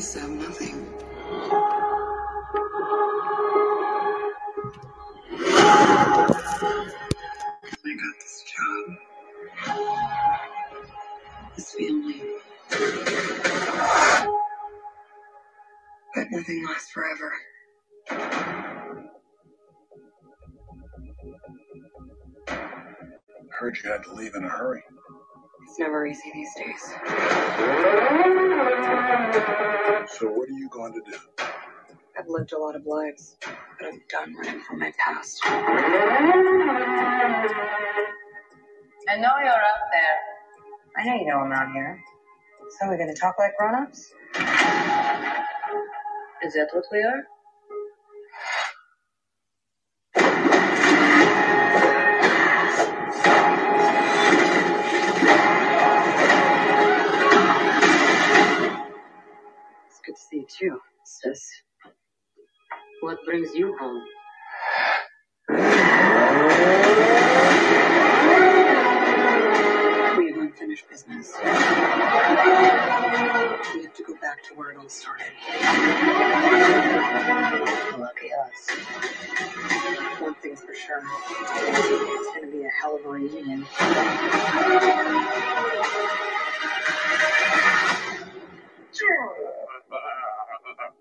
so nothing. I got this job. This family. But nothing lasts forever. I heard you had to leave in a hurry. It's never easy these days. So what are you going to do? I've lived a lot of lives, but I'm done running from my past. I know you're up there. I know you know I'm out here. So we're gonna talk like grown-ups? Is that what we are? Brings you home? We have unfinished business. We have to go back to where it all started. Lucky us. One thing's for sure. It's gonna be a hell of a reunion.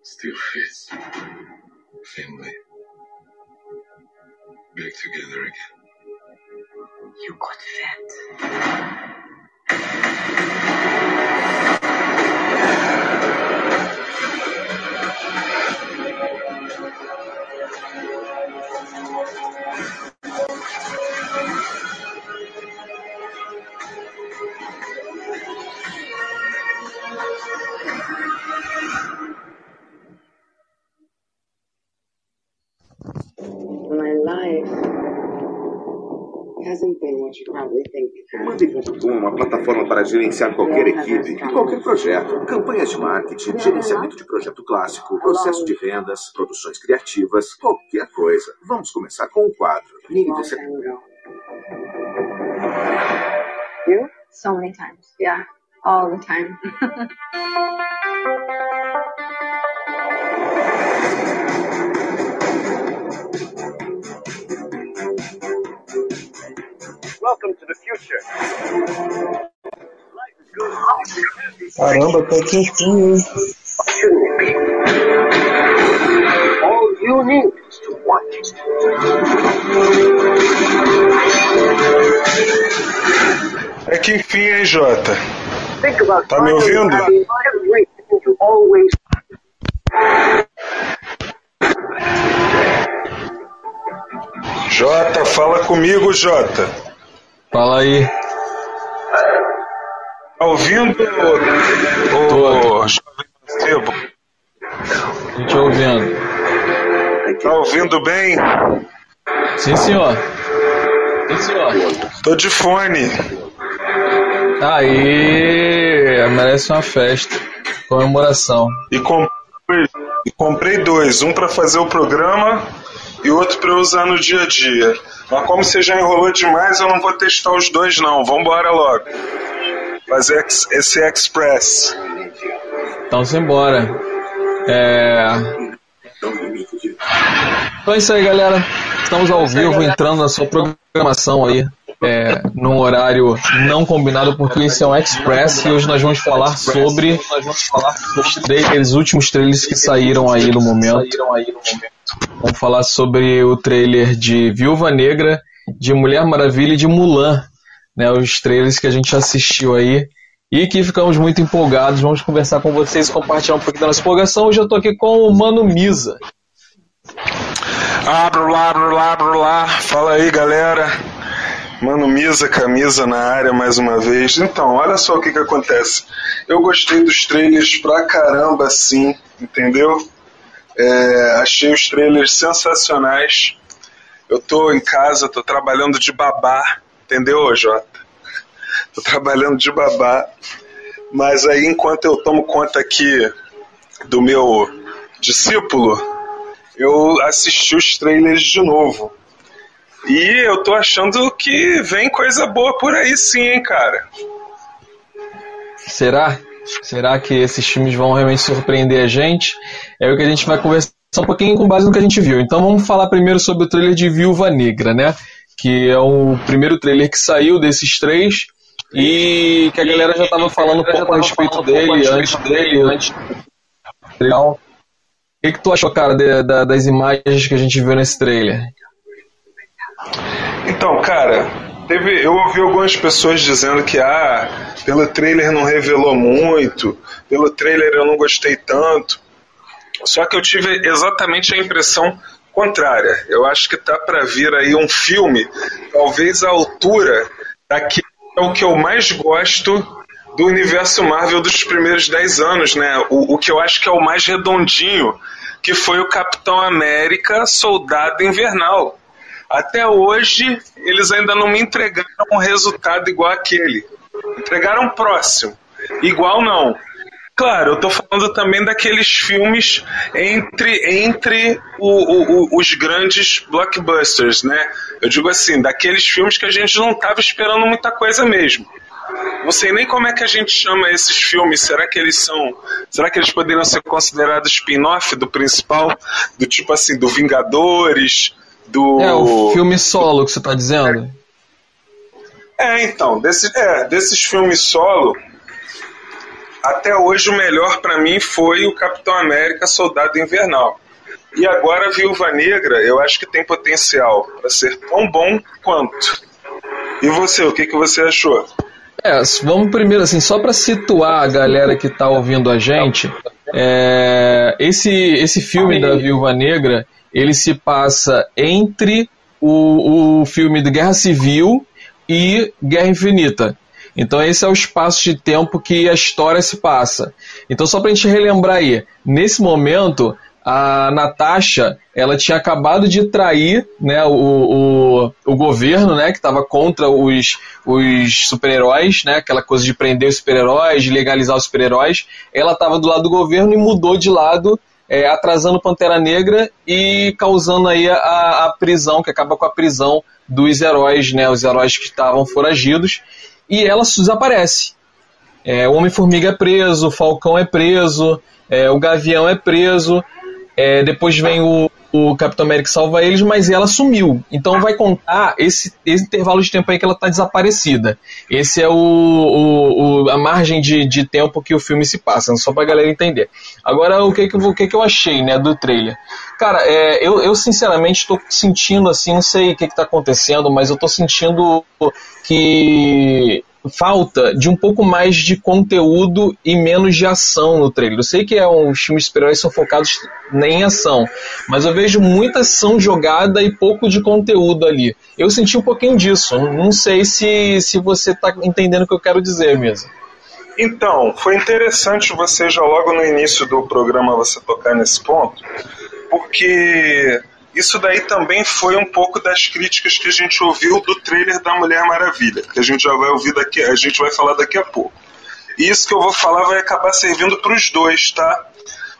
Still face. Family. Back together again. You got fat. Gerenciar qualquer equipe e qualquer projeto. Campanhas de marketing, gerenciamento de projeto clássico, processo de vendas, produções criativas, qualquer coisa. Vamos começar com o quadro. Mini Long DC. time ago. You? So many times. Yeah, all the time. Welcome to the future. Caramba, até que enfim, hein? All you need is to want it. É que enfim, hein, Jota? Think about Tá me ouvindo? Jota, fala comigo, Jota. Fala aí. Tá ouvindo, ô ô, jovem mancebo? Tô te ouvindo. Tá ouvindo bem? Sim, senhor. Sim, senhor. Tô de fone. Aí, merece uma festa. Comemoração. E comprei, comprei dois, um pra fazer o programa e outro pra eu usar no dia a dia. Mas como você já enrolou demais, eu não vou testar os dois não. Vambora logo. Fazer ex- esse Express. Então, simbora. É... Então é isso aí, galera. Estamos ao vivo, entrando na sua programação aí. É, num horário não combinado, porque esse é um Express e hoje nós vamos falar sobre os trailers, os últimos trailers que saíram aí no momento. Vamos falar sobre o trailer de Viúva Negra, de Mulher Maravilha e de Mulan, né? Os trailers que a gente assistiu aí e que ficamos muito empolgados. Vamos conversar com vocês e compartilhar um pouquinho da nossa empolgação. Hoje eu tô aqui com o Mano Misa. Abro lá, abro lá, abro lá. Fala aí, galera. Mano, Misa, camisa na área mais uma vez. Então, olha só o que que acontece. Eu gostei dos trailers pra caramba, sim, entendeu? É, achei os trailers sensacionais. Eu tô em casa, tô trabalhando de babá, entendeu, Jota? Tô trabalhando de babá. Mas aí, enquanto eu tomo conta aqui do meu discípulo, eu assisti os trailers de novo. E eu tô achando que vem coisa boa por aí sim, hein, cara. Será? Será que esses filmes vão realmente surpreender a gente? É o que a gente vai conversar um pouquinho com base no que a gente viu. Então vamos falar primeiro sobre o trailer de Viúva Negra, né? Que é o primeiro trailer que saiu desses três e que a galera já estava falando um pouco a respeito dele, antes dele, antes. O que, que tu achou, cara, de, de, das imagens que a gente viu nesse trailer? Então, cara, teve, eu ouvi algumas pessoas dizendo que ah, pelo trailer não revelou muito, pelo trailer eu não gostei tanto. Só que eu tive exatamente a impressão contrária. Eu acho que tá para vir aí um filme, talvez à altura daquele é o que eu mais gosto do universo Marvel dos primeiros 10 anos, né? O, o que eu acho que é o mais redondinho, que foi o Capitão América Soldado Invernal. Até hoje, eles ainda não me entregaram um resultado igual aquele. Entregaram próximo. Igual não. Claro, eu tô falando também daqueles filmes entre, entre o, o, os grandes blockbusters, né? Eu digo assim, daqueles filmes que a gente não tava esperando muita coisa mesmo. Não sei nem como é que a gente chama esses filmes. Será que eles são. Será que eles poderiam ser considerados spin-off do principal? Do tipo assim, do Vingadores, do. É, o filme solo que você tá dizendo. É, então, desse, é, desses filmes solo até hoje o melhor para mim foi o Capitão América Soldado Invernal. E agora Viúva Negra, eu acho que tem potencial para ser tão bom quanto. E você, o que, que você achou? É, vamos primeiro assim, só para situar a galera que está ouvindo a gente, é, esse, esse filme da Viúva Negra, ele se passa entre o, o filme de Guerra Civil e Guerra Infinita. Então esse é o espaço de tempo que a história se passa. Então só para a gente relembrar aí, nesse momento a Natasha ela tinha acabado de trair né, o, o, o governo né, que estava contra os, os super-heróis, né, aquela coisa de prender os super-heróis, de legalizar os super-heróis. Ela estava do lado do governo e mudou de lado, é, atrasando Pantera Negra e causando aí a, a prisão, que acaba com a prisão dos heróis, né, os heróis que estavam foragidos e ela desaparece. É, o Homem-Formiga é preso, o Falcão é preso, é, o Gavião é preso, é, depois vem o, o Capitão América salva eles, mas ela sumiu. Então vai contar esse, esse intervalo de tempo aí que ela está desaparecida. Esse é o, o, o, a margem de, de tempo que o filme se passa, só pra galera entender. Agora, o que, que, o que, que eu achei né, do trailer? Cara, é, eu, eu sinceramente estou sentindo assim, não sei o que está acontecendo, mas eu estou sentindo que falta de um pouco mais de conteúdo e menos de ação no trailer. Eu sei que é um, os filmes super-heróis são focados em ação, mas eu vejo muita ação jogada e pouco de conteúdo ali. Eu senti um pouquinho disso. Não sei se, se você está entendendo o que eu quero dizer mesmo. Então, foi interessante você já logo no início do programa você tocar nesse ponto, porque isso daí também foi um pouco das críticas que a gente ouviu do trailer da Mulher Maravilha, que a gente já vai ouvir daqui, a gente vai falar daqui a pouco. E isso que eu vou falar vai acabar servindo para os dois, tá?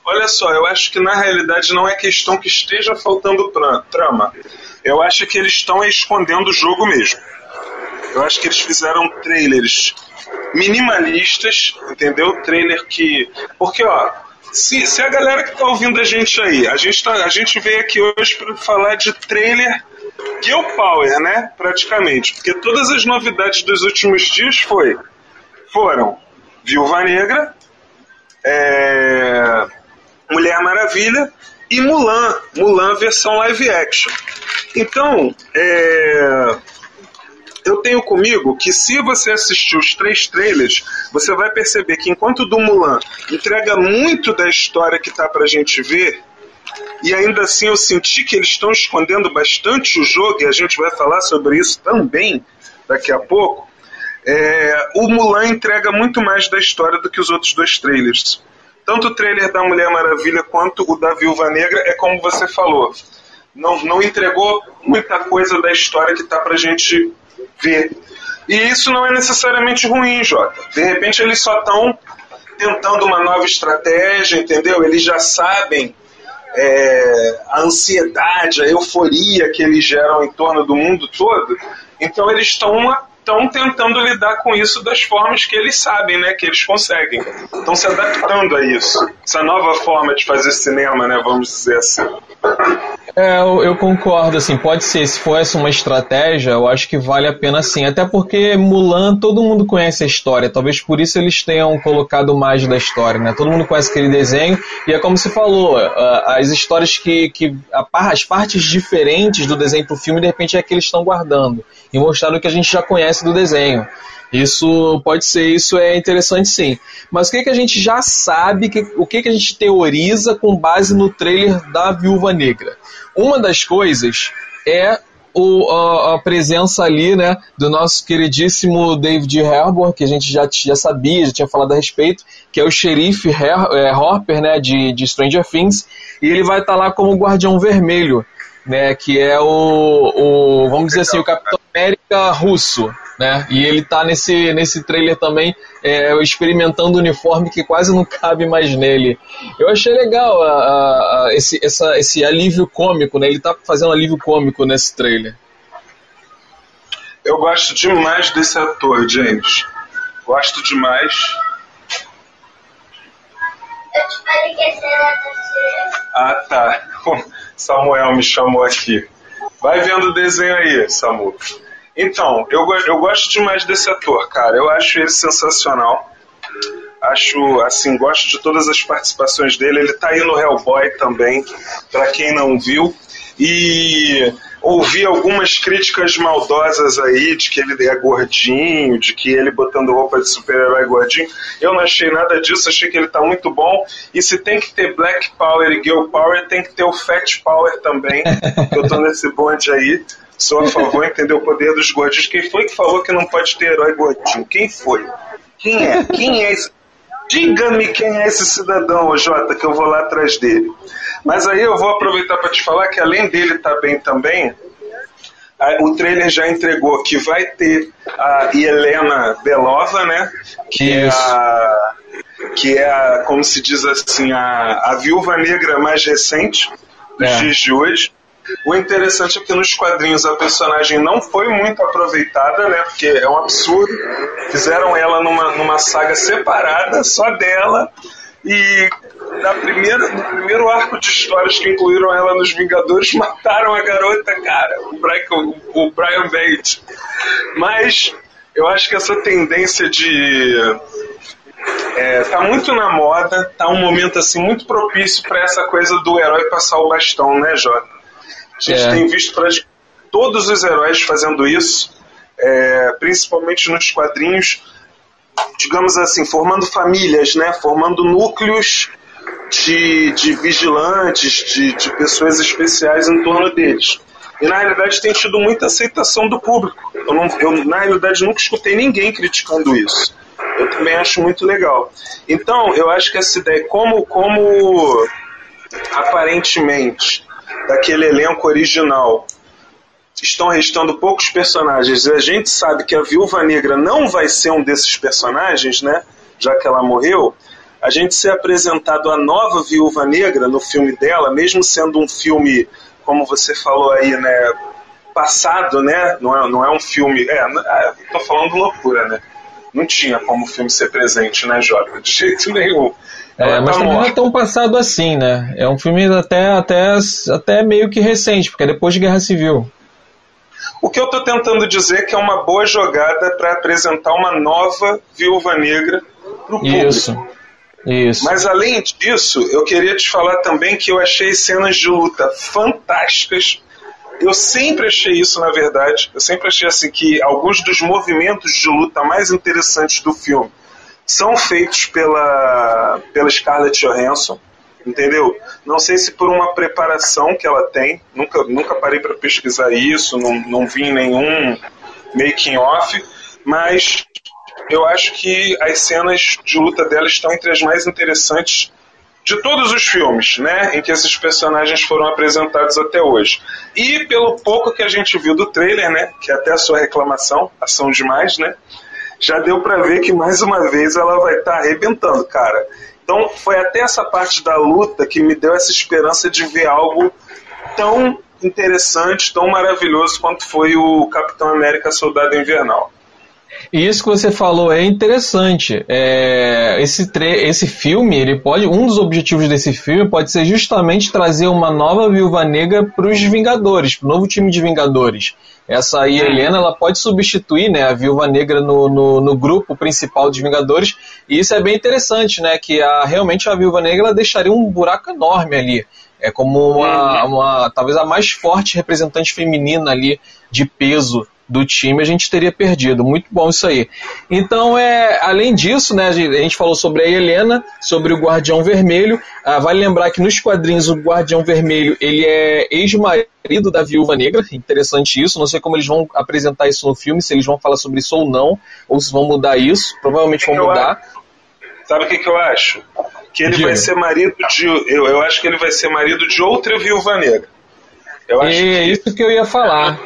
Olha só, eu acho que na realidade não é questão que esteja faltando trama. Eu acho que eles estão escondendo o jogo mesmo. Eu acho que eles fizeram trailers minimalistas, entendeu? Trailer que. Porque, ó, se, se a galera que tá ouvindo a gente aí, a gente, tá, a gente veio aqui hoje para falar de trailer Girl Power, né? Praticamente. Porque todas as novidades dos últimos dias foi, foram Viúva Negra, é, Mulher Maravilha e Mulan. Mulan versão live action. Então, é, eu tenho comigo que se você assistir os três trailers, você vai perceber que enquanto o do Mulan entrega muito da história que tá pra gente ver, e ainda assim eu senti que eles estão escondendo bastante o jogo, e a gente vai falar sobre isso também daqui a pouco. É, o Mulan entrega muito mais da história do que os outros dois trailers. Tanto o trailer da Mulher Maravilha quanto o da Viúva Negra é como você falou. Não, não entregou muita coisa da história que tá pra gente ver. E isso não é necessariamente ruim, Jota. De repente eles só estão tentando uma nova estratégia, entendeu? Eles já sabem é, a ansiedade, a euforia que eles geram em torno do mundo todo. Então eles estão estão tentando lidar com isso das formas que eles sabem, né? Que eles conseguem. Estão se adaptando a isso. Essa nova forma de fazer cinema, né? Vamos dizer assim. É, eu, eu, concordo, assim, pode ser, se for essa uma estratégia, eu acho que vale a pena sim. Até porque Mulan, todo mundo conhece a história, talvez por isso eles tenham colocado mais da história, né? Todo mundo conhece aquele desenho, e é como você falou, as histórias que. que as partes diferentes do desenho pro filme, de repente é que eles estão guardando e mostrando o que a gente já conhece do desenho. Isso pode ser, isso é interessante sim. Mas o que, que a gente já sabe, que, o que, que a gente teoriza com base no trailer da Viúva Negra? Uma das coisas é o, a, a, presença ali, né, do nosso queridíssimo David Harbour, que a gente já, já sabia, já tinha falado a respeito, que é o xerife Her, é, Hopper, né, de, de Stranger Things, e ele vai estar tá lá como Guardião Vermelho, né, que é o, o vamos dizer assim, o Capitão América russo, né? E ele tá nesse, nesse trailer também é, experimentando um uniforme que quase não cabe mais nele. Eu achei legal a, a, a, esse, essa, esse alívio cômico, né? Ele tá fazendo alívio cômico nesse trailer. Eu gosto demais desse ator, James. Gosto demais. Ah, tá. Samuel me chamou aqui. Vai vendo o desenho aí, Samu. Então, eu, eu gosto demais desse ator, cara. Eu acho ele sensacional. Acho, assim, gosto de todas as participações dele. Ele tá aí no Hellboy também, para quem não viu. E ouvi algumas críticas maldosas aí de que ele é gordinho, de que ele botando roupa de super-herói é gordinho. Eu não achei nada disso, achei que ele tá muito bom. E se tem que ter Black Power e Girl Power, tem que ter o Fat Power também. eu tô nesse bonde aí. Sou a favor, entendeu? O poder dos gordinhos. Quem foi que falou que não pode ter herói gordinho? Quem foi? Quem é? Quem é esse? Diga-me quem é esse cidadão, Jota, que eu vou lá atrás dele. Mas aí eu vou aproveitar para te falar que além dele estar tá bem também, o trailer já entregou que vai ter a Helena Belova, né? Que é a que é a, como se diz assim, a, a viúva negra mais recente dos é. dias de hoje. O interessante é que nos quadrinhos a personagem não foi muito aproveitada, né? Porque é um absurdo. Fizeram ela numa, numa saga separada, só dela. E na primeira, no primeiro arco de histórias que incluíram ela nos Vingadores, mataram a garota, cara, o Brian, o Brian Bates. Mas eu acho que essa tendência de é, tá muito na moda, tá um momento assim muito propício para essa coisa do herói passar o bastão, né, Jota? A gente é. tem visto todos os heróis fazendo isso, é, principalmente nos quadrinhos, digamos assim, formando famílias, né? Formando núcleos de, de vigilantes, de, de pessoas especiais em torno deles. E na realidade tem tido muita aceitação do público. Eu, não, eu, na realidade nunca escutei ninguém criticando isso. Eu também acho muito legal. Então, eu acho que essa ideia, como, como aparentemente daquele elenco original estão restando poucos personagens e a gente sabe que a Viúva Negra não vai ser um desses personagens, né? Já que ela morreu, a gente ser apresentado a nova Viúva Negra no filme dela, mesmo sendo um filme, como você falou aí, né? Passado, né? Não é, não é um filme. É, é tô falando loucura, né? Não tinha como o filme ser presente, né, Jota? De jeito nenhum. É, mas tá também não é tão passado assim, né? É um filme até, até, até meio que recente, porque é depois de Guerra Civil. O que eu estou tentando dizer é que é uma boa jogada para apresentar uma nova Viúva Negra para o público. Isso. Isso. Mas além disso, eu queria te falar também que eu achei cenas de luta fantásticas. Eu sempre achei isso, na verdade. Eu sempre achei assim que alguns dos movimentos de luta mais interessantes do filme são feitos pela, pela Scarlett Johansson, entendeu? Não sei se por uma preparação que ela tem, nunca, nunca parei para pesquisar isso, não, não vi nenhum making off, mas eu acho que as cenas de luta dela estão entre as mais interessantes de todos os filmes, né, em que esses personagens foram apresentados até hoje. E pelo pouco que a gente viu do trailer, né, que é até a sua reclamação, ação demais, né, já deu para ver que mais uma vez ela vai estar tá arrebentando, cara. Então foi até essa parte da luta que me deu essa esperança de ver algo tão interessante, tão maravilhoso quanto foi o Capitão América Soldado Invernal. E isso que você falou é interessante. É, esse, tre esse filme, ele pode. Um dos objetivos desse filme pode ser justamente trazer uma nova viúva negra para os Vingadores, para o novo time de Vingadores. Essa aí, Helena, ela pode substituir né, a viúva negra no, no, no, grupo principal dos Vingadores. E isso é bem interessante, né? Que a, realmente a viúva negra deixaria um buraco enorme ali. É como uma, uma talvez a mais forte representante feminina ali de peso do time a gente teria perdido. Muito bom isso aí. Então, é, além disso, né, a gente falou sobre a Helena, sobre o Guardião Vermelho. Ah, vale lembrar que nos quadrinhos o Guardião Vermelho ele é ex-marido da Viúva Negra. Interessante isso. Não sei como eles vão apresentar isso no filme, se eles vão falar sobre isso ou não, ou se vão mudar isso. Provavelmente vão mudar. Sabe o que, que eu acho? Que ele Diga. vai ser marido de. Eu, eu acho que ele vai ser marido de outra viúva negra. Eu acho é isso que eu ia falar.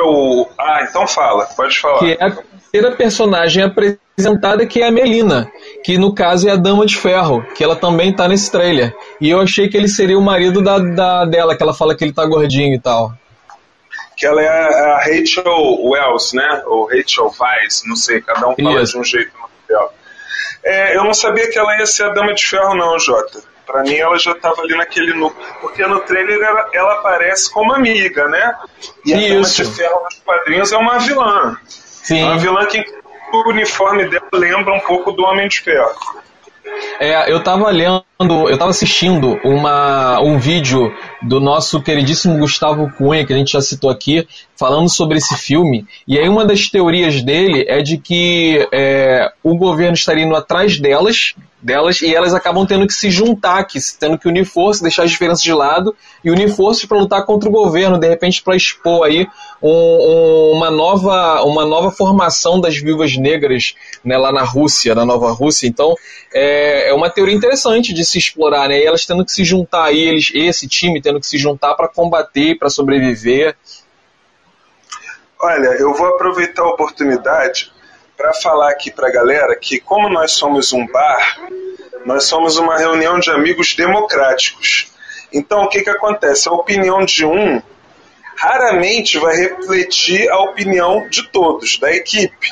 O... Ah, então fala, pode falar. Que é a terceira personagem apresentada, que é a Melina, que no caso é a Dama de Ferro, que ela também tá nesse trailer. E eu achei que ele seria o marido da, da dela, que ela fala que ele tá gordinho e tal. Que ela é a Rachel Wells, né? Ou Rachel Weisz, não sei, cada um fala Isso. de um jeito no dela. É, eu não sabia que ela ia ser a Dama de Ferro, não, Jota. Pra mim, ela já tava ali naquele núcleo. Porque no trailer ela, ela aparece como amiga, né? E a Dama de Ferro nos quadrinhos é uma vilã. Sim. É uma vilã que o uniforme dela lembra um pouco do Homem de Ferro. É, eu tava lendo, eu tava assistindo uma, um vídeo do nosso queridíssimo Gustavo Cunha, que a gente já citou aqui, falando sobre esse filme. E aí uma das teorias dele é de que é, o governo estaria indo atrás delas, delas e elas acabam tendo que se juntar, que, tendo que unir forças, deixar as diferenças de lado e unir forças para lutar contra o governo, de repente para expor aí um, um, uma, nova, uma nova formação das viúvas negras né, lá na Rússia, na Nova Rússia. Então é, é uma teoria interessante de se explorar, né? E elas tendo que se juntar aí, eles, esse time tendo que se juntar para combater, para sobreviver. Olha, eu vou aproveitar a oportunidade para falar aqui para a galera que, como nós somos um bar, nós somos uma reunião de amigos democráticos. Então, o que, que acontece? A opinião de um raramente vai refletir a opinião de todos, da equipe.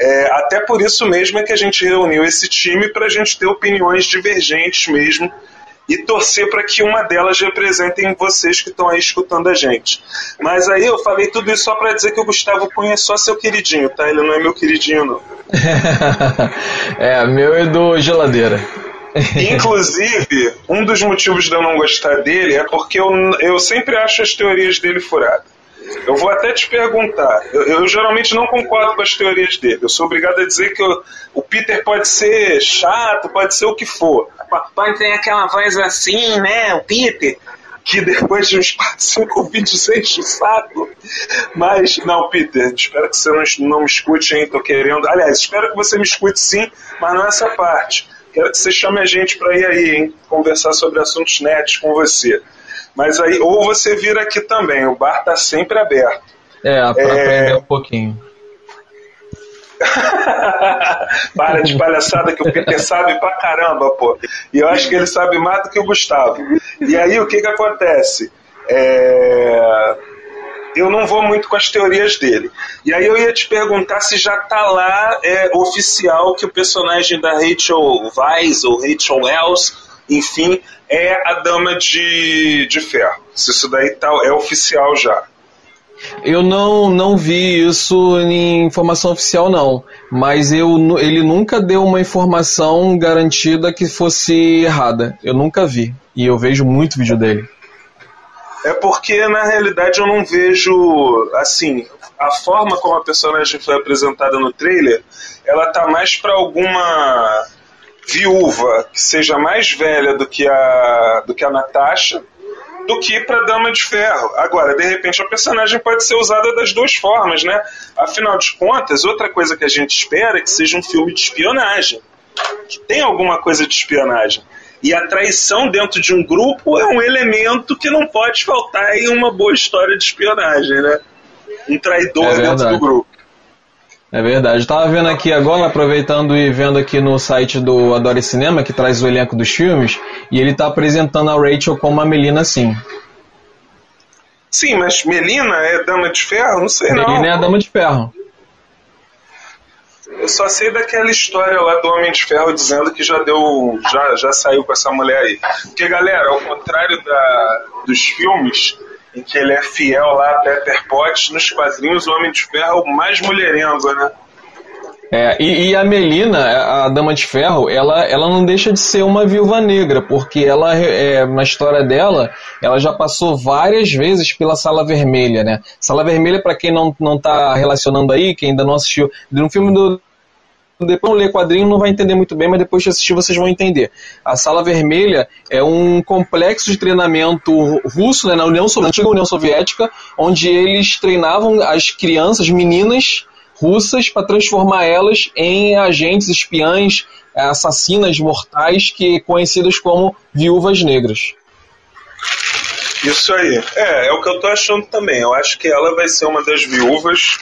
É, até por isso mesmo é que a gente reuniu esse time para a gente ter opiniões divergentes mesmo e torcer para que uma delas representem vocês que estão aí escutando a gente. Mas aí eu falei tudo isso só para dizer que o Gustavo Cunha é só seu queridinho, tá? Ele não é meu queridinho, não. é, meu é do geladeira. Inclusive, um dos motivos de eu não gostar dele é porque eu, eu sempre acho as teorias dele furadas. Eu vou até te perguntar. Eu, eu, geralmente não concordo com as teorias dele. Eu sou obrigado a dizer que eu, o Peter pode ser chato, pode ser o que for. Pode ter aquela voz assim, né? O Peter. Que depois de uns 4, 5 vídeos enche o saco. Mas, não, Peter, espero que você não, não me escute, hein? Tô querendo. Aliás, espero que você me escute sim, mas não essa parte. Quero que você chame a gente para ir aí, hein? Conversar sobre assuntos netos com você. Mas aí, ou você vira aqui também, o bar tá sempre aberto. É, pra é... aprender um pouquinho. Para de palhaçada que o Peter sabe pra caramba, pô. E eu acho que ele sabe mais do que o Gustavo. E aí o que que acontece? É... Eu não vou muito com as teorias dele. E aí eu ia te perguntar se já tá lá é, oficial que o personagem da Rachel Weisz ou Rachel Wells, enfim, é a Dama de, de Ferro. Se isso daí tá, é oficial já. Eu não, não vi isso em informação oficial, não. Mas eu, ele nunca deu uma informação garantida que fosse errada. Eu nunca vi. E eu vejo muito vídeo dele. É porque, na realidade, eu não vejo. Assim, a forma como a personagem foi apresentada no trailer, ela tá mais para alguma viúva que seja mais velha do que a, do que a Natasha do que para Dama de Ferro. Agora, de repente, a personagem pode ser usada das duas formas, né? Afinal de contas, outra coisa que a gente espera é que seja um filme de espionagem, que tem alguma coisa de espionagem. E a traição dentro de um grupo é um elemento que não pode faltar em uma boa história de espionagem, né? Um traidor é dentro do grupo. É verdade. Estava vendo aqui agora, aproveitando e vendo aqui no site do Adore Cinema, que traz o elenco dos filmes, e ele está apresentando a Rachel como a Melina sim. Sim, mas Melina é Dama de Ferro? Não sei Melina não. Melina é a Dama de Ferro. Eu só sei daquela história lá do Homem de Ferro dizendo que já deu. já, já saiu com essa mulher aí. Porque, galera, ao contrário da, dos filmes, em que ele é fiel lá a Peter Potts, nos quadrinhos o Homem de Ferro é mais mulherengo, né? É, e, e, a Melina, a Dama de Ferro, ela, ela não deixa de ser uma viúva negra, porque ela, é, na história dela, ela já passou várias vezes pela Sala Vermelha, né? Sala Vermelha, para quem não, não tá relacionando aí, quem ainda não assistiu, no filme do. Depois ler quadrinho não vai entender muito bem, mas depois de assistir vocês vão entender. A Sala Vermelha é um complexo de treinamento russo, né, na União, antiga União Soviética, onde eles treinavam as crianças, meninas, russas para transformar elas em agentes espiãs, assassinas mortais, que conhecidas como viúvas negras. Isso aí. É, é o que eu tô achando também. Eu acho que ela vai ser uma das viúvas.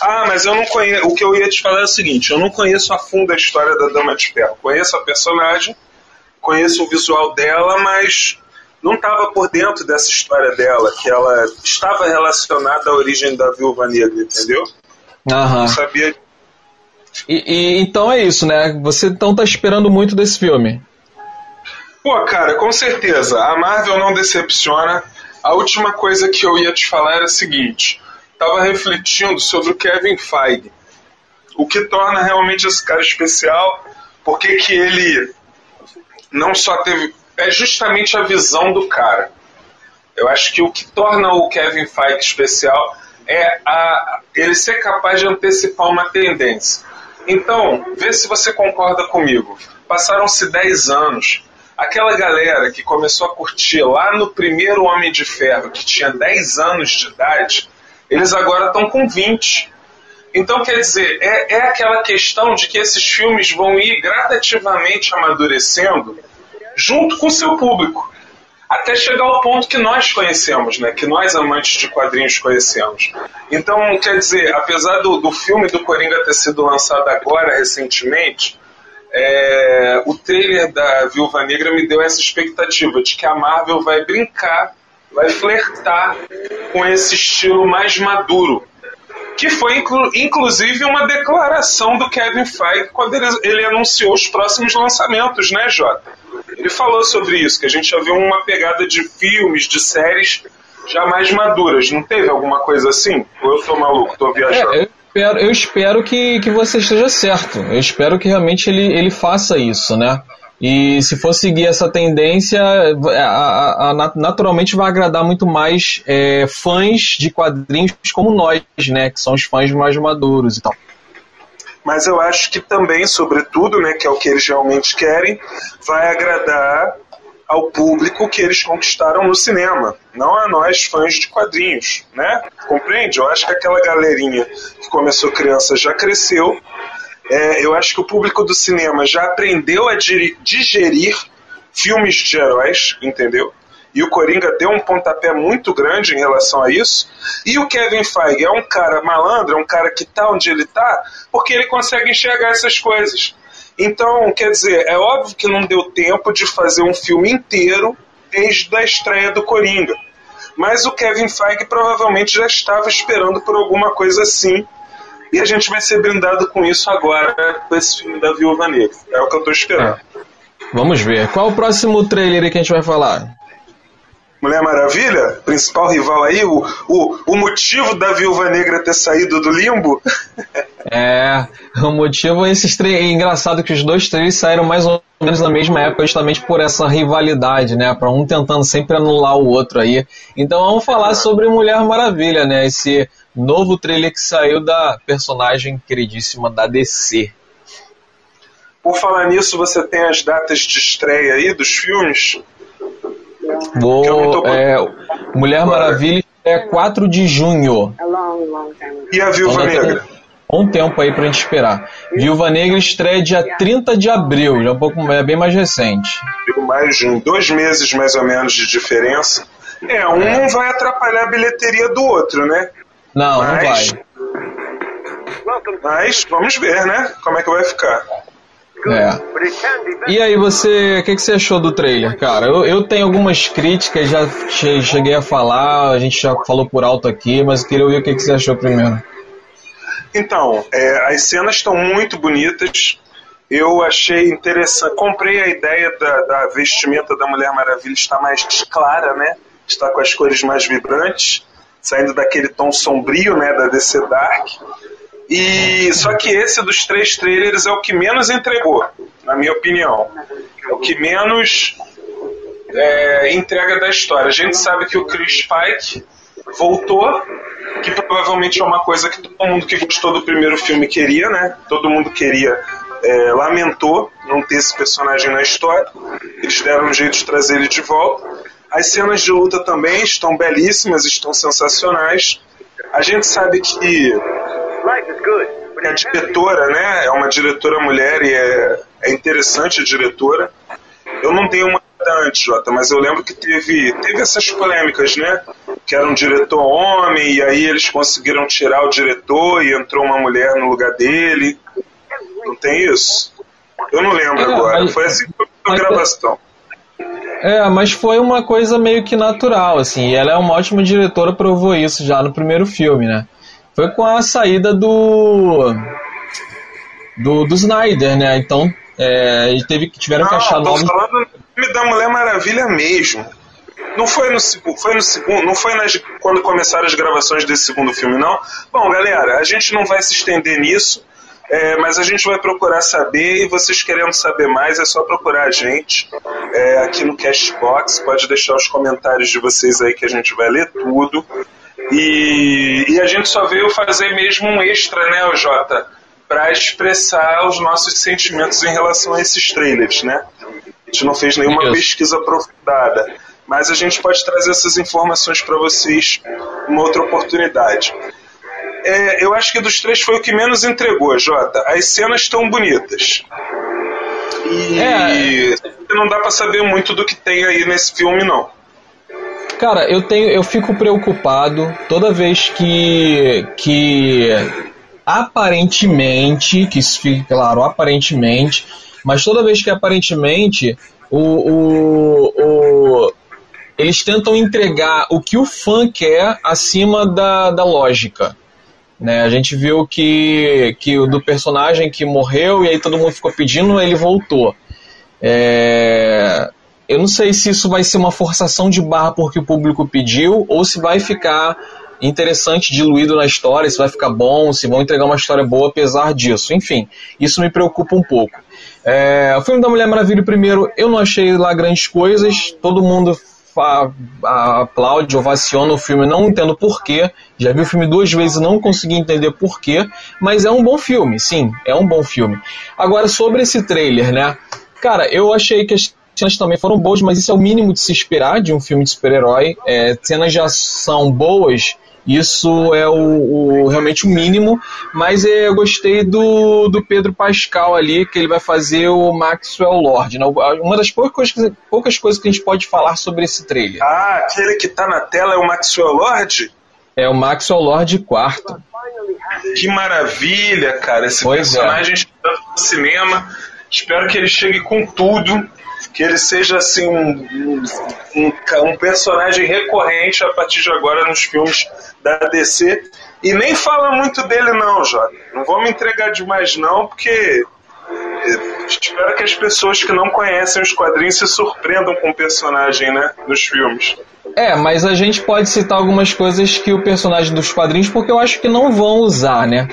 Ah, mas eu não conheço. O que eu ia te falar é o seguinte: eu não conheço a fundo a história da Dama de Ferro. Conheço a personagem, conheço o visual dela, mas não estava por dentro dessa história dela, que ela estava relacionada à origem da viúva negra, entendeu? Aham. Não sabia. E, e, então é isso, né? Você então tá esperando muito desse filme. Pô, cara, com certeza. A Marvel não decepciona. A última coisa que eu ia te falar era a seguinte: tava refletindo sobre o Kevin Feige. O que torna realmente esse cara especial, porque que ele não só teve. É justamente a visão do cara. Eu acho que o que torna o Kevin Feige especial é a, ele ser capaz de antecipar uma tendência. Então, vê se você concorda comigo. Passaram-se 10 anos. Aquela galera que começou a curtir lá no primeiro Homem de Ferro, que tinha 10 anos de idade, eles agora estão com 20. Então, quer dizer, é, é aquela questão de que esses filmes vão ir gradativamente amadurecendo junto com o seu público até chegar ao ponto que nós conhecemos, né? Que nós amantes de quadrinhos conhecemos. Então, quer dizer, apesar do, do filme do Coringa ter sido lançado agora recentemente, é, o trailer da Viúva Negra me deu essa expectativa de que a Marvel vai brincar, vai flertar com esse estilo mais maduro. Que foi inclu inclusive uma declaração do Kevin Feige quando ele, ele anunciou os próximos lançamentos, né, Jota? Ele falou sobre isso, que a gente já viu uma pegada de filmes, de séries já mais maduras. Não teve alguma coisa assim? Ou eu tô maluco, tô viajando? É, eu espero, eu espero que, que você esteja certo. Eu espero que realmente ele, ele faça isso, né? E se for seguir essa tendência, a, a, a, naturalmente vai agradar muito mais é, fãs de quadrinhos como nós, né? Que são os fãs mais maduros e tal mas eu acho que também, sobretudo, né, que é o que eles realmente querem, vai agradar ao público que eles conquistaram no cinema, não a nós fãs de quadrinhos, né? Compreende? Eu acho que aquela galerinha que começou criança já cresceu. É, eu acho que o público do cinema já aprendeu a digerir filmes de heróis, entendeu? E o Coringa deu um pontapé muito grande em relação a isso. E o Kevin Feige é um cara malandro, é um cara que tá onde ele tá, porque ele consegue enxergar essas coisas. Então, quer dizer, é óbvio que não deu tempo de fazer um filme inteiro desde a estreia do Coringa. Mas o Kevin Feige provavelmente já estava esperando por alguma coisa assim. E a gente vai ser brindado com isso agora, com esse filme da Viúva Negra. É o que eu estou esperando. É. Vamos ver. Qual o próximo trailer que a gente vai falar? Mulher Maravilha, principal rival aí, o, o, o motivo da Viúva Negra ter saído do limbo. é, o motivo é esses três. É engraçado que os dois trailers saíram mais ou menos na mesma época, justamente por essa rivalidade, né? Para um tentando sempre anular o outro aí. Então vamos falar sobre Mulher Maravilha, né? Esse novo trailer que saiu da personagem queridíssima da DC. Por falar nisso, você tem as datas de estreia aí dos filmes? Vou. É, Mulher Maravilha é 4 de junho. E a Viúva então, Negra? Um tempo aí pra gente esperar. Viúva Negra estreia dia 30 de abril, já é um pouco é bem mais recente. Mais de dois meses mais ou menos de diferença. É, um é. não vai atrapalhar a bilheteria do outro, né? Não, Mas... não vai. Mas vamos ver, né? Como é que vai ficar. É. E aí, você, o que, que, você achou do trailer, cara? Eu, eu tenho algumas críticas, já cheguei a falar, a gente já falou por alto aqui, mas queria ouvir o que, que você achou primeiro. Então, é, as cenas estão muito bonitas. Eu achei interessante. Comprei a ideia da, da vestimenta da Mulher Maravilha estar mais clara, né? Está com as cores mais vibrantes, saindo daquele tom sombrio, né? Da DC Dark. E só que esse dos três trailers é o que menos entregou, na minha opinião. É o que menos é, entrega da história. A gente sabe que o Chris Pike voltou, que provavelmente é uma coisa que todo mundo que gostou do primeiro filme queria, né? Todo mundo queria, é, lamentou não ter esse personagem na história. Eles deram um jeito de trazer ele de volta. As cenas de luta também estão belíssimas, estão sensacionais. A gente sabe que a diretora, né, é uma diretora mulher e é, é interessante a diretora. Eu não tenho uma antes, Jota, mas eu lembro que teve, teve essas polêmicas, né? Que era um diretor homem, e aí eles conseguiram tirar o diretor e entrou uma mulher no lugar dele. Não tem isso? Eu não lembro é, agora. Mas, Foi assim que a gravação. É, mas foi uma coisa meio que natural, assim. E ela é uma ótima diretora, provou isso já no primeiro filme, né? Foi com a saída do. do, do Snyder, né? Então, é, teve, tiveram não, que achar novos. falando do filme da Mulher Maravilha mesmo. Não foi no, foi no segundo, não foi nas, quando começaram as gravações desse segundo filme, não. Bom, galera, a gente não vai se estender nisso. É, mas a gente vai procurar saber e vocês querendo saber mais é só procurar a gente é, aqui no Cashbox. Pode deixar os comentários de vocês aí que a gente vai ler tudo. E, e a gente só veio fazer mesmo um extra, né, Jota? Para expressar os nossos sentimentos em relação a esses trailers, né? A gente não fez nenhuma Isso. pesquisa aprofundada, mas a gente pode trazer essas informações para vocês uma outra oportunidade é, eu acho que dos três foi o que menos entregou, Jota. As cenas estão bonitas. E é. não dá para saber muito do que tem aí nesse filme, não. Cara, eu tenho, eu fico preocupado toda vez que que aparentemente, que isso fique claro, aparentemente, mas toda vez que aparentemente o, o, o eles tentam entregar o que o fã quer acima da, da lógica. Né? A gente viu que, que o do personagem que morreu e aí todo mundo ficou pedindo, ele voltou. É... Eu não sei se isso vai ser uma forçação de barra porque o público pediu ou se vai ficar interessante, diluído na história, se vai ficar bom, se vão entregar uma história boa apesar disso. Enfim, isso me preocupa um pouco. É... O filme da Mulher Maravilha, primeiro, eu não achei lá grandes coisas, todo mundo aplaude, ovaciona o filme, não entendo porquê. Já vi o filme duas vezes e não consegui entender porquê, mas é um bom filme, sim, é um bom filme. Agora, sobre esse trailer, né? Cara, eu achei que as cenas também foram boas, mas isso é o mínimo de se esperar de um filme de super-herói. É, cenas de ação boas isso é o, o, realmente o mínimo, mas eu gostei do, do Pedro Pascal ali, que ele vai fazer o Maxwell Lord. Né? Uma das poucas, poucas coisas que a gente pode falar sobre esse trailer. Ah, aquele que tá na tela é o Maxwell Lord? É o Maxwell Lord quarto. Que maravilha, cara. Esse pois é. personagem é. no cinema. Espero que ele chegue com tudo que ele seja assim um, um, um, personagem recorrente a partir de agora nos filmes da DC. E nem fala muito dele não, Jota. Não vou me entregar demais não, porque eh, espero que as pessoas que não conhecem os quadrinhos se surpreendam com o personagem, né, nos filmes. É, mas a gente pode citar algumas coisas que o personagem dos quadrinhos, porque eu acho que não vão usar, né?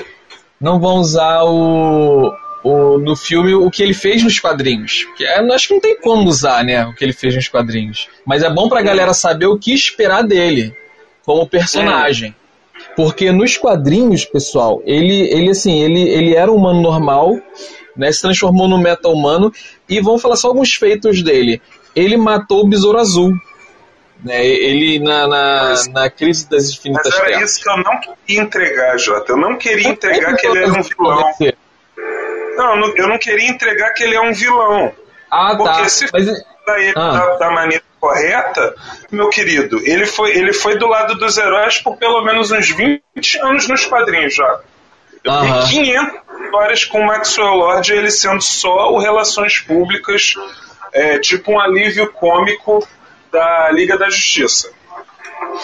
Não vão usar o, o, no filme o que ele fez nos quadrinhos. Que é, acho que não tem como usar, né? O que ele fez nos quadrinhos. Mas é bom pra galera saber o que esperar dele como personagem. Porque nos quadrinhos, pessoal, ele, ele assim, ele, ele era um humano normal, né? Se transformou no meta-humano. E vamos falar só alguns feitos dele. Ele matou o Besouro Azul. Né, ele na, na, na, crise das infinitas Mas era terras. isso que eu não queria entregar, Jota. Eu não queria entregar que ele era um vilão. Não, eu não queria entregar que ele é um vilão. Ah, porque tá. se Mas... ele ah. da, da, maneira correta, meu querido, ele foi, ele foi do lado dos heróis por pelo menos uns 20 anos nos quadrinhos já. Eu uh -huh. 500 histórias com o Maxwell Lord ele sendo só o Relações Públicas, é, tipo um alívio cômico da Liga da Justiça.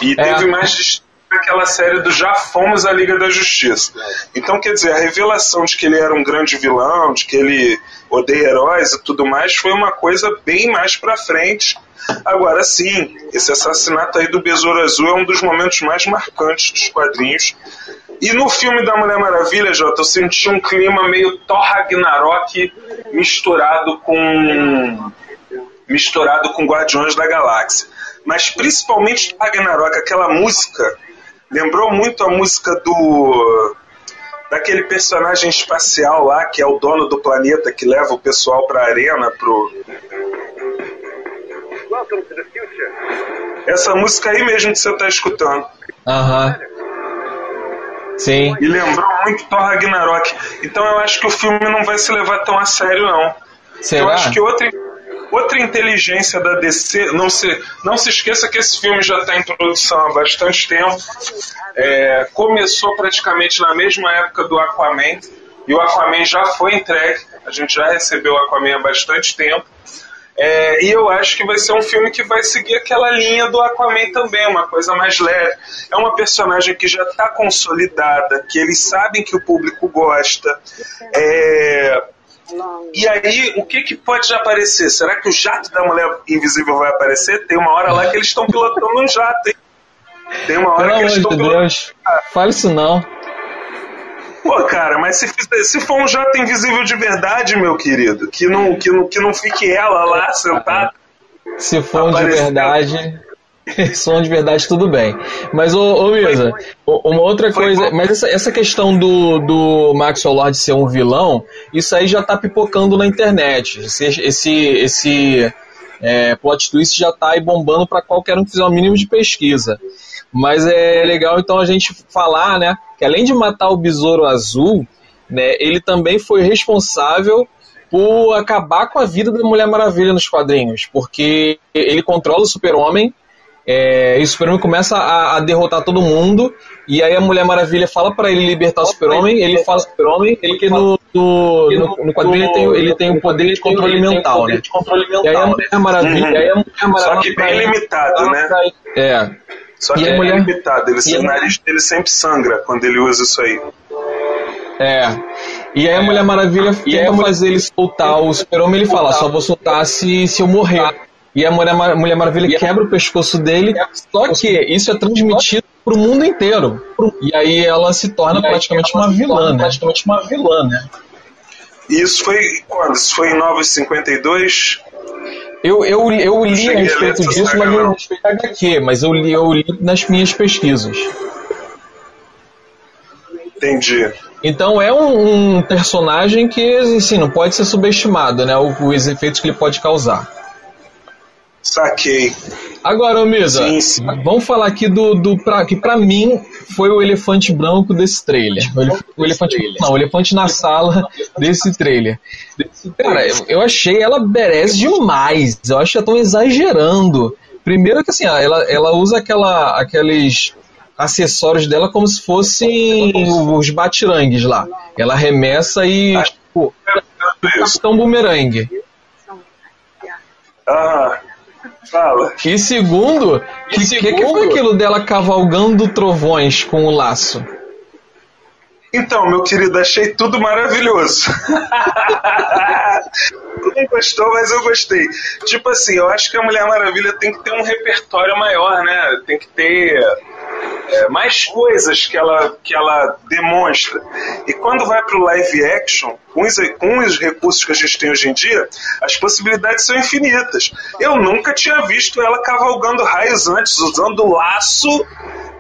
E é. teve mais naquela série do Já Fomos a Liga da Justiça. Então, quer dizer, a revelação de que ele era um grande vilão, de que ele odeia heróis e tudo mais, foi uma coisa bem mais pra frente. Agora sim, esse assassinato aí do Besouro Azul é um dos momentos mais marcantes dos quadrinhos. E no filme da Mulher Maravilha, Jota, eu senti um clima meio Thor Ragnarok misturado com misturado com Guardiões da Galáxia. Mas principalmente Ragnarok, aquela música, lembrou muito a música do daquele personagem espacial lá que é o dono do planeta que leva o pessoal para a arena pro essa música aí mesmo que você tá escutando. Aham. Sim. E lembrou muito Thor Ragnarok. Então eu acho que o filme não vai se levar tão a sério, não. Será? Eu acho que outra, outra inteligência da DC. Não se, não se esqueça que esse filme já está em produção há bastante tempo. É, começou praticamente na mesma época do Aquaman. E o Aquaman já foi entregue. A gente já recebeu o Aquaman há bastante tempo. É, e eu acho que vai ser um filme que vai seguir aquela linha do Aquaman também, uma coisa mais leve. É uma personagem que já está consolidada, que eles sabem que o público gosta. É, e aí, o que, que pode aparecer? Será que o jato da Mulher Invisível vai aparecer? Tem uma hora lá que eles estão pilotando um jato, hein? Tem uma hora Pelo que eles amor estão de pilotando. Deus. Fale isso não. Pô, cara, mas se, fizer- se for um jato invisível de verdade, meu querido, que não, que não, que não fique ela lá sentada. Se for um de verdade. Um de verdade, tudo bem. Mas, ô, ô Misa, uma outra Foi coisa. Mas essa, essa questão do, do Maxwell Lord ser um vilão, isso aí já tá pipocando na internet. Esse, esse, esse é, plot twist já tá aí bombando para qualquer um que fizer o mínimo de pesquisa. Mas é legal então a gente falar, né, que além de matar o Besouro Azul, né, ele também foi responsável por acabar com a vida da Mulher Maravilha nos quadrinhos, porque ele controla o Super-Homem, é, e o Super-Homem começa a, a derrotar todo mundo, e aí a Mulher Maravilha fala pra ele libertar o Super-Homem, ele fala Super-Homem, porque no, no, no, no quadrinho ele tem, ele tem um poder de controle mental, né? E aí a Mulher Maravilha, Uhum. e aí a Mulher Maravilha Só que bem limitado, né? É, Só que é mulher- limitado. Ele, o nariz dele sempre sangra quando ele usa isso aí. É. E aí a Mulher Maravilha tenta fazer ele soltar o super-homem, ele fala, só vou soltar se, se eu morrer. E a Mulher, Mar- Mulher Maravilha quebra o pescoço dele, só que isso é transmitido pro mundo inteiro. E aí ela se torna praticamente uma vilã, né? Praticamente uma vilã, né? E isso foi quando? Isso foi em 952? Eu, eu, eu li a Cheguei a ler respeito disso, saga, mas não. não respeito HQ, mas eu li, eu li nas minhas pesquisas. Entendi. Então é um, um personagem que, assim, não pode ser subestimado, né? Os efeitos que ele pode causar. Saquei. Agora, Misa, Sim, sim. vamos falar aqui do, do pra, que pra mim foi o elefante branco desse trailer. O, elef- o elefante não, o elefante na sala desse trailer. Cara, eu, achei ela berez demais. Eu acho que estão exagerando. Primeiro que assim, ela, ela usa aquela, aqueles acessórios dela como se fossem os batirangues lá. Ela arremessa e tipo, Isso. Capitão Boomerang. Ah, fala. E segundo, o que, que, que foi aquilo dela cavalgando trovões com o laço? Então, meu querido, achei tudo maravilhoso. Tu não gostou, mas eu gostei. Tipo assim, eu acho que a Mulher Maravilha tem que ter um repertório maior, né? Tem que ter é, mais coisas que ela, que ela demonstra. E quando vai pro live action, com os, com os recursos que a gente tem hoje em dia, as possibilidades são infinitas. Eu nunca tinha visto ela cavalgando raios antes, usando laço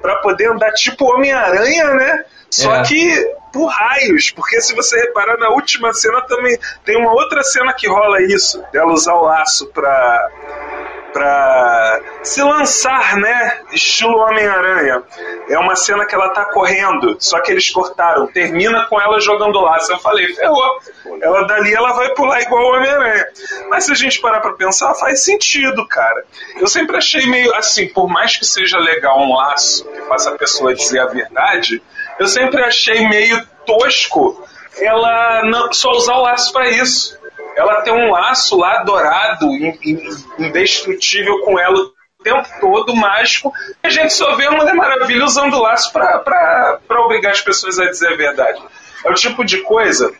para poder andar tipo Homem-Aranha, né? Só É. que por raios, porque se você reparar na última cena também tem uma outra cena que rola isso, dela usar o laço pra pra se lançar, né? Estilo Homem-Aranha. É uma cena que ela tá correndo, só que eles cortaram. Termina com ela jogando laço. Eu falei, ferrou. Ela dali ela vai pular igual o Homem-Aranha. Mas se a gente parar pra pensar, faz sentido, cara. Eu sempre achei meio assim, por mais que seja legal um laço que faça a pessoa dizer a verdade, eu sempre achei meio tosco ela não, só usar o laço pra isso ela tem um laço lá dourado, in- in- indestrutível com ela o tempo todo mágico, e a gente só vê a Mulher Maravilha usando o laço pra obrigar as pessoas a dizer a verdade. É o tipo de coisa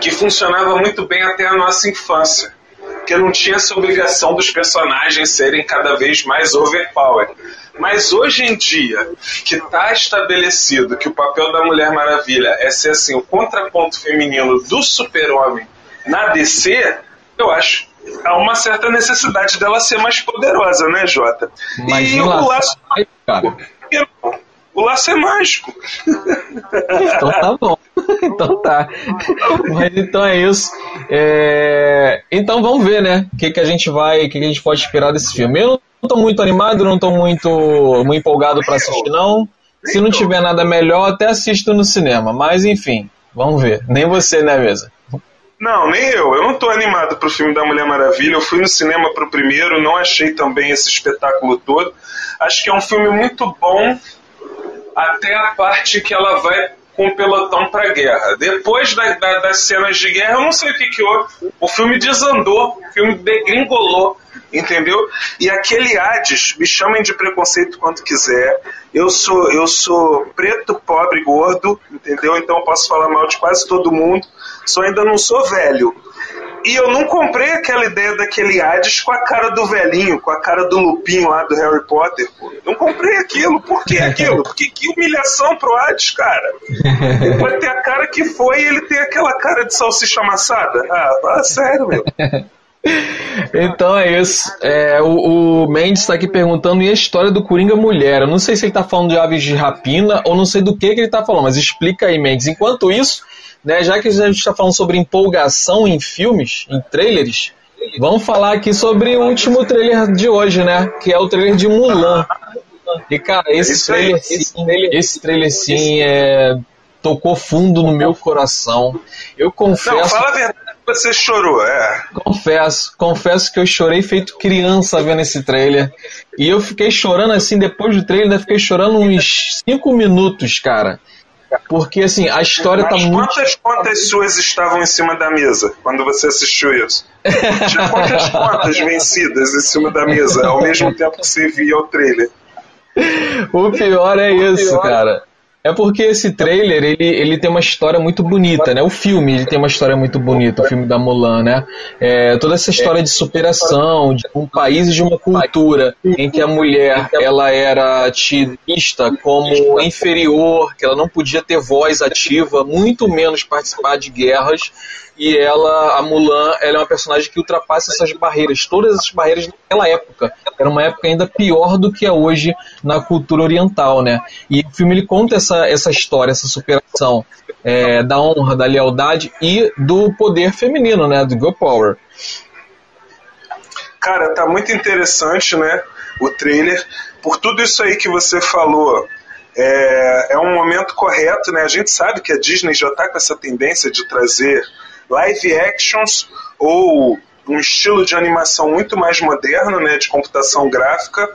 que funcionava muito bem até a nossa infância. Porque não tinha essa obrigação dos personagens serem cada vez mais overpowered. Mas hoje em dia, que está estabelecido que o papel da Mulher Maravilha é ser assim, o contraponto feminino do super-homem na DC, eu acho há uma certa necessidade dela ser mais poderosa, né, Jota? Mas e o laço- Ai, cara. o laço é mágico. Então tá bom. Então tá. Mas então é isso. É, Então vamos ver, né? O que, que a gente vai. O que, que a gente pode esperar desse filme. Eu não tô muito animado, não tô muito, muito empolgado pra assistir, não. Se não tiver nada melhor, até assisto no cinema. Mas enfim, vamos ver. Nem você, né, mesa? Não, nem eu. Eu não tô animado pro filme da Mulher Maravilha. Eu fui no cinema pro primeiro, não achei também esse espetáculo todo. Acho que é um filme muito bom até a parte que ela vai com o pelotão pra guerra. Depois da- da- das cenas de guerra, eu não sei o que que houve. O filme desandou, o filme degringolou, entendeu? E aquele Hades, me chamem de preconceito quanto quiser. Eu sou, eu sou preto, pobre, gordo, entendeu? Então eu posso falar mal de quase todo mundo. Só ainda não sou velho. E eu não comprei aquela ideia daquele Hades com a cara do velhinho, com a cara do Lupinho lá do Harry Potter. Pô. Não comprei aquilo. Por que aquilo? Porque que humilhação pro Hades, cara. Ele pode ter a cara que foi e ele tem aquela cara de salsicha amassada. Ah, fala sério, meu. Então é isso. É, o, o Mendes está aqui perguntando e a história do Coringa Mulher. Eu não sei se ele está falando de aves de rapina ou não sei do que, que ele está falando, mas explica aí, Mendes. Enquanto isso, né, já que a gente está falando sobre empolgação em filmes, em trailers, vamos falar aqui sobre o último trailer de hoje, né? Que é o trailer de Mulan. E cara, esse Isso aí. trailer, esse trailer sim é, tocou fundo no meu coração. Eu confesso. Não, fala a verdade que você chorou, é. Confesso, confesso que eu chorei feito criança vendo esse trailer. E eu fiquei chorando assim, depois do trailer, eu fiquei chorando uns 5 minutos, cara. Porque assim, a história tá Mas muito. quantas contas suas estavam em cima da mesa quando você assistiu isso? Tinha quantas contas vencidas em cima da mesa ao mesmo tempo que você via o trailer? O pior é isso, cara. É porque esse trailer, ele, ele tem uma história muito bonita, né? O filme, ele tem uma história muito bonita, o filme da Mulan, né? É, toda essa história de superação, de um país e de uma cultura em que a mulher, ela era vista como inferior, que ela não podia ter voz ativa, muito menos participar de guerras, e ela, a Mulan, ela é uma personagem que ultrapassa essas barreiras, todas essas barreiras naquela época. Era uma época ainda pior do que é hoje na cultura oriental, né? E o filme ele conta essa, essa história, essa superação é, da honra, da lealdade e do poder feminino, né? Do girl power. Cara, tá muito interessante, né? O trailer. Por tudo isso aí que você falou, é, é um momento correto, né? A gente sabe que a Disney já tá com essa tendência de trazer live actions ou um estilo de animação muito mais moderno, né? De computação gráfica,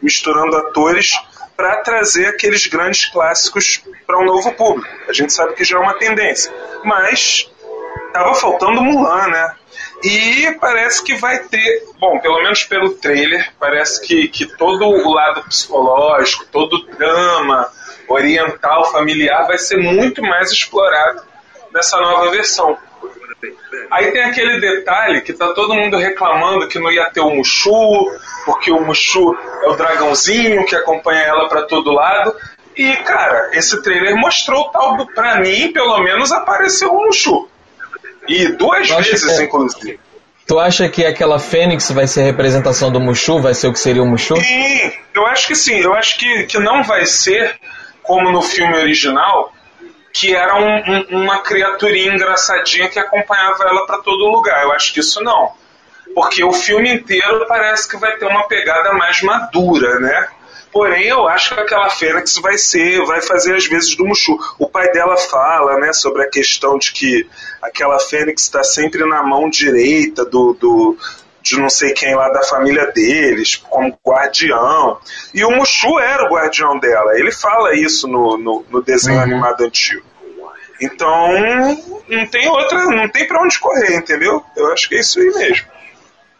misturando atores para trazer aqueles grandes clássicos para um novo público. A gente sabe que já é uma tendência, mas tava faltando Mulan, né? E parece que vai ter, bom, pelo menos pelo trailer, parece que, que todo o lado psicológico, todo o drama oriental, familiar, vai ser muito mais explorado nessa nova versão. Aí tem aquele detalhe que tá todo mundo reclamando que não ia ter o Mushu, porque o Mushu é o dragãozinho que acompanha ela para todo lado. E, cara, esse trailer mostrou o tal do, pra mim, pelo menos, apareceu o Mushu. E duas vezes, que é. inclusive. Tu acha que aquela Fênix vai ser a representação do Mushu? Vai ser o que seria o Mushu? Sim, eu acho que sim. Eu acho que, que não vai ser como no filme original, que era um- um- uma criaturinha engraçadinha que acompanhava ela para todo lugar. Eu acho que isso não. Porque o filme inteiro parece que vai ter uma pegada mais madura, né? Porém, eu acho que aquela Fênix vai ser, vai fazer às vezes do Mushu. O pai dela fala, né, sobre a questão de que aquela Fênix está sempre na mão direita do, do de não sei quem lá da família deles, como guardião. E o Mushu era o guardião dela. Ele fala isso no, no, no desenho animado antigo. Então, não tem outra, não tem pra onde correr, entendeu? Eu acho que é isso aí mesmo.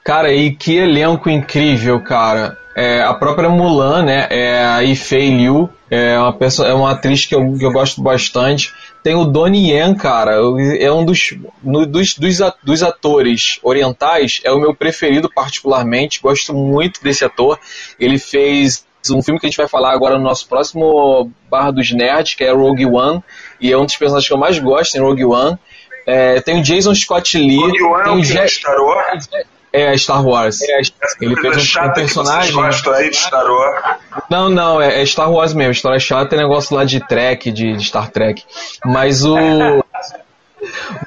Cara, e que elenco incrível, cara. É, a própria Mulan, né? É a Yifei Liu, é uma, pessoa, é uma atriz que eu, que eu gosto bastante. Tem o Donnie Yen, cara, é um dos, no, dos, dos, atores orientais, é o meu preferido particularmente, gosto muito desse ator. Ele fez um filme que a gente vai falar agora no nosso próximo Barra dos Nerds, que é Rogue One, e é um dos personagens que eu mais gosto em Rogue One. É, tem o Jason Scott Lee. Rogue One tem é o o? Je- Star Wars? É, Star Wars. Ele Coisa fez um, um personagem. aí de Star Wars. Não, não, é, é Star Wars mesmo. História chata é negócio lá de Trek, de, de Star Trek. Mas o.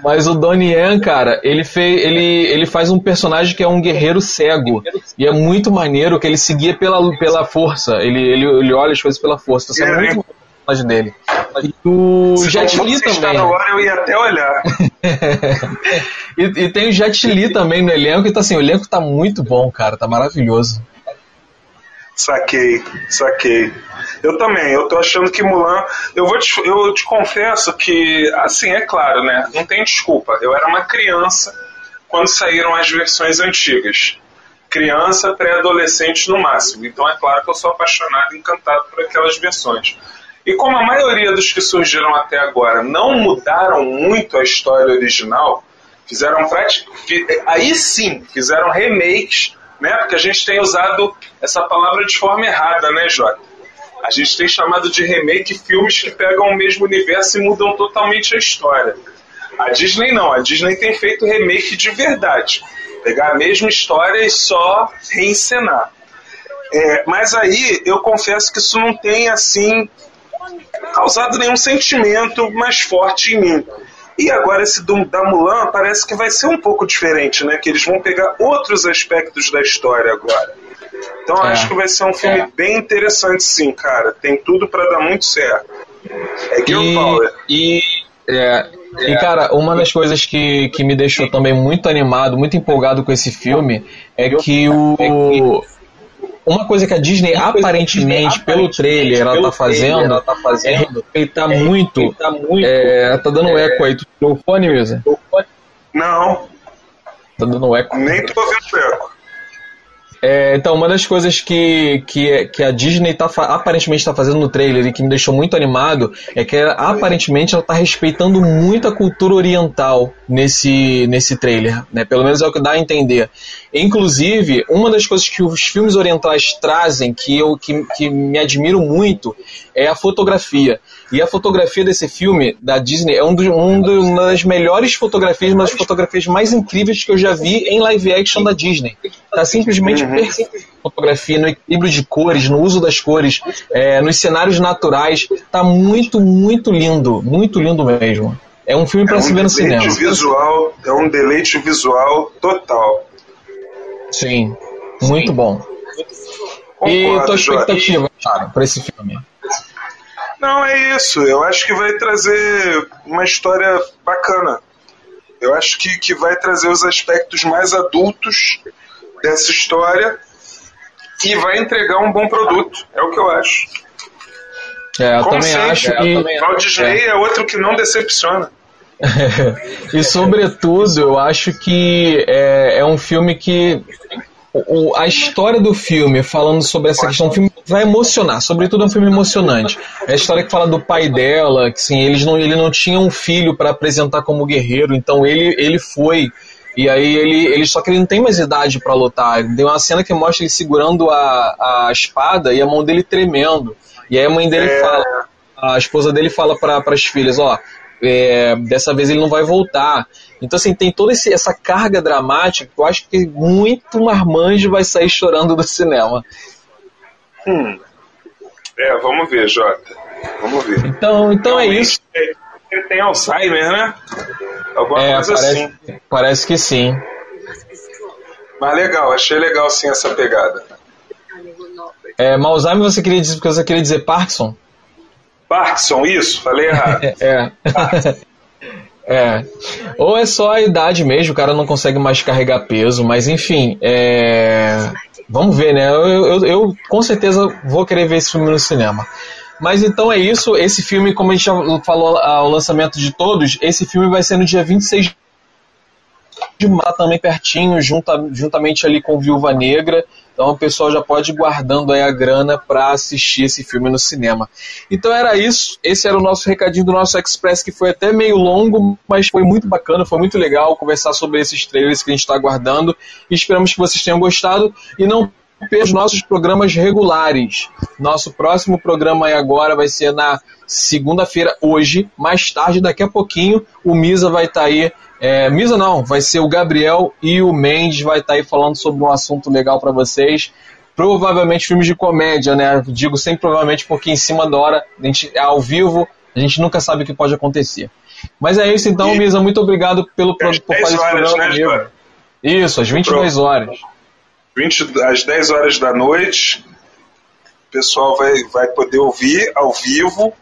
Mas o Donnie Yen, cara, ele, fez, ele, ele faz um personagem que é um guerreiro cego. E é muito maneiro que ele seguia pela, pela força. Ele, ele, ele olha as coisas pela força. Isso é É, muito maneiro personagem dele. E o Se Jet Li também. Star Wars, eu ia até olhar. e, e tem o Jet Li também no elenco. Então, assim, o elenco tá muito bom, cara. Tá maravilhoso. Saquei, saquei. Eu também, eu tô achando que Mulan. Eu vou te, eu te confesso que, assim, é claro, né? Não tem desculpa. Eu era uma criança quando saíram as versões antigas. Criança, pré-adolescente no máximo. Então é claro que eu sou apaixonado e encantado por aquelas versões. E como a maioria dos que surgiram até agora não mudaram muito a história original, fizeram aí sim fizeram remakes, né? Porque a gente tem usado essa palavra de forma errada, né, Jota? A gente tem chamado de remake filmes que pegam o mesmo universo e mudam totalmente a história. A Disney não, a Disney tem feito remake de verdade. Pegar a mesma história e só reencenar. É, mas aí eu confesso que isso não tem assim causado nenhum sentimento mais forte em mim. E agora esse do, da Mulan parece que vai ser um pouco diferente, né? Que eles vão pegar outros aspectos da história agora. Então É. acho que vai ser um filme É. bem interessante, sim, cara. Tem tudo pra dar muito certo. É Girl E, Power. e, é, e, cara, uma das coisas que, que me deixou também muito animado, muito empolgado com esse filme é que o. Uma coisa que a Disney aparentemente, pelo trailer, ela tá fazendo, é respeitar muito. É, tá dando eco aí. Tu tirou o fone, Misa? Não, Tá dando eco. nem tô ouvindo eco. É, então, uma das coisas que, que, que a Disney tá, aparentemente está fazendo no trailer e que me deixou muito animado é que aparentemente ela está respeitando muito a cultura oriental nesse, nesse trailer, né? Pelo menos é o que dá a entender. Inclusive, uma das coisas que os filmes orientais trazem, que eu que, que me admiro muito, é a fotografia. E a fotografia desse filme da Disney é um do, um do- uma das melhores fotografias, uma das fotografias mais incríveis que eu já vi em live action da Disney. Tá simplesmente perfeito. Fotografia no equilíbrio de cores, no uso das cores, é, nos cenários naturais. Tá muito, muito lindo. Muito lindo mesmo. É um filme É para um se ver no cinema. visual, é um deleite visual total. Sim, muito bom. E Concordo, tua Jorge. expectativa, cara, pra esse filme? Não, é isso. Eu acho que vai trazer uma história bacana. Eu acho que, que vai trazer os aspectos mais adultos dessa história e vai entregar um bom produto. É o que eu acho. É, eu Como também sempre, acho é, que. Walt Disney é. outro que não decepciona. e sobretudo, eu acho que é, é um filme que o- a história do filme, falando sobre essa questão, o filme vai emocionar, sobretudo é um filme emocionante. É a história que fala do pai dela, que sim, eles não, ele não tinha um filho para apresentar como guerreiro, então ele, ele foi. E aí ele, ele só que ele não tem mais idade para lutar. Tem uma cena que mostra ele segurando a, a espada e a mão dele tremendo. E aí a mãe dele É. fala, a esposa dele fala para as filhas, ó, é, dessa vez ele não vai voltar. Então, assim, tem toda esse- essa carga dramática que eu acho que muito marmanjo vai sair chorando do cinema. Hum. É, vamos ver, Jota. Vamos ver. Então, então é isso. Ele tem Alzheimer, né? Alguma É, coisa parece, assim. parece que sim. Mas legal, achei legal sim essa pegada. É, Malzheimer você queria dizer, porque você queria dizer Parkinson? Parkinson, isso? Falei errado. É. É. Ou é só a idade mesmo, o cara não consegue mais carregar peso, mas enfim, é... vamos ver, né? Eu, eu, eu com certeza vou querer ver esse filme no cinema. Mas então é isso, esse filme, como a gente já falou ao lançamento de todos, esse filme vai ser no dia 26 de março, também pertinho, junta, juntamente ali com Viúva Negra. Então o pessoal já pode ir guardando aí a grana para assistir esse filme no cinema. Então era isso. Esse era o nosso recadinho do nosso Express, que foi até meio longo, mas foi muito bacana, foi muito legal conversar sobre esses trailers que a gente está aguardando. E esperamos que vocês tenham gostado. E não pelos nossos programas regulares. Nosso próximo programa aí agora vai ser na segunda-feira, hoje, mais tarde, daqui a pouquinho, o Misa vai estar tá aí. É, Misa não, vai ser o Gabriel e o Mendes vai estar tá aí falando sobre um assunto legal para vocês. Provavelmente filmes de comédia, né? Digo sempre provavelmente porque em cima da hora, a gente é ao vivo, a gente nunca sabe o que pode acontecer. Mas é isso então, e... Misa, muito obrigado pelo, por fazer esse programa né, comigo. Isso, às 22 horas. 20, às 10 horas da noite, o pessoal vai, vai poder ouvir ao vivo.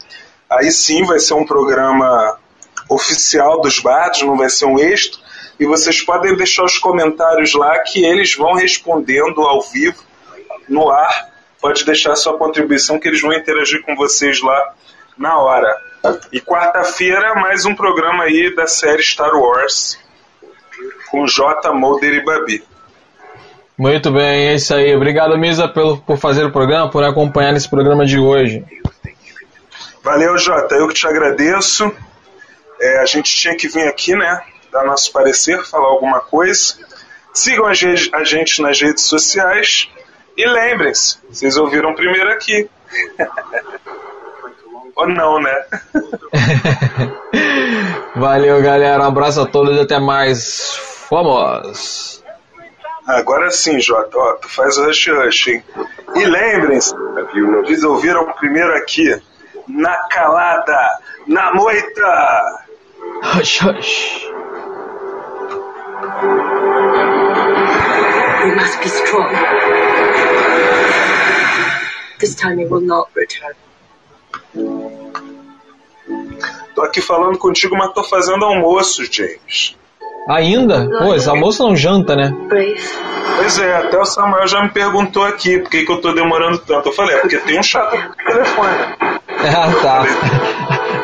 Aí sim vai ser um programa oficial dos bardos, não vai ser um extra. E vocês podem deixar os comentários lá que eles vão respondendo ao vivo, no ar. Pode deixar sua contribuição que eles vão interagir com vocês lá na hora. E quarta-feira, mais um programa aí da série Star Wars com J. Mulder e Babi. Muito bem, é isso aí. Obrigado, Misa, pelo, por fazer o programa, por acompanhar esse programa de hoje. Valeu, Jota. Eu que te agradeço. É, a gente tinha que vir aqui, né? Dar nosso parecer, falar alguma coisa. Sigam a gente nas redes sociais. E lembrem-se, vocês ouviram primeiro aqui. Ou não, né? Valeu, galera. Um abraço a todos e até mais. Vamos! Agora sim, Jota, ó, tu faz o rush rush, hein? E lembrem-se, eles ouviram primeiro aqui, na calada, na moita! Hush, hush. We must be strong. This time it will not return. Tô aqui falando contigo, mas tô fazendo almoço, James. Ainda? Pô, esse almoço não janta, né? Pois é, até o Samuel já me perguntou aqui por que, que eu tô demorando tanto. Eu falei, é porque tem um chato no telefone. Ah, tá.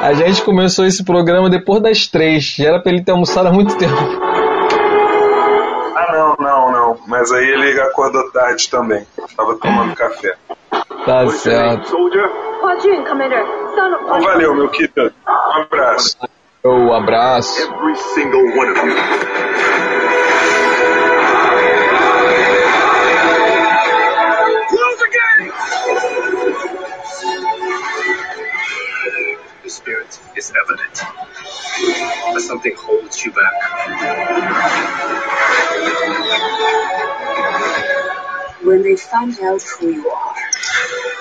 A gente começou esse programa depois das três. Já era pra ele ter almoçado há muito tempo. Ah, não, não, não. Mas aí ele acordou tarde também. Tava tomando café. Tá certo. Então, valeu, meu Kita. Um abraço. Um abraço. Every single one of you. Close again! The spirit is evident, but something holds you back. When they find out who you are,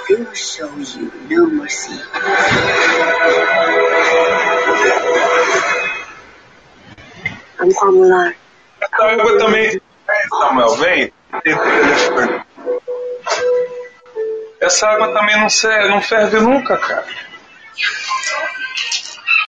they will show you no mercy. Formular. Essa água também. Samuel, vem. Essa água também não, serve, não ferve nunca, cara.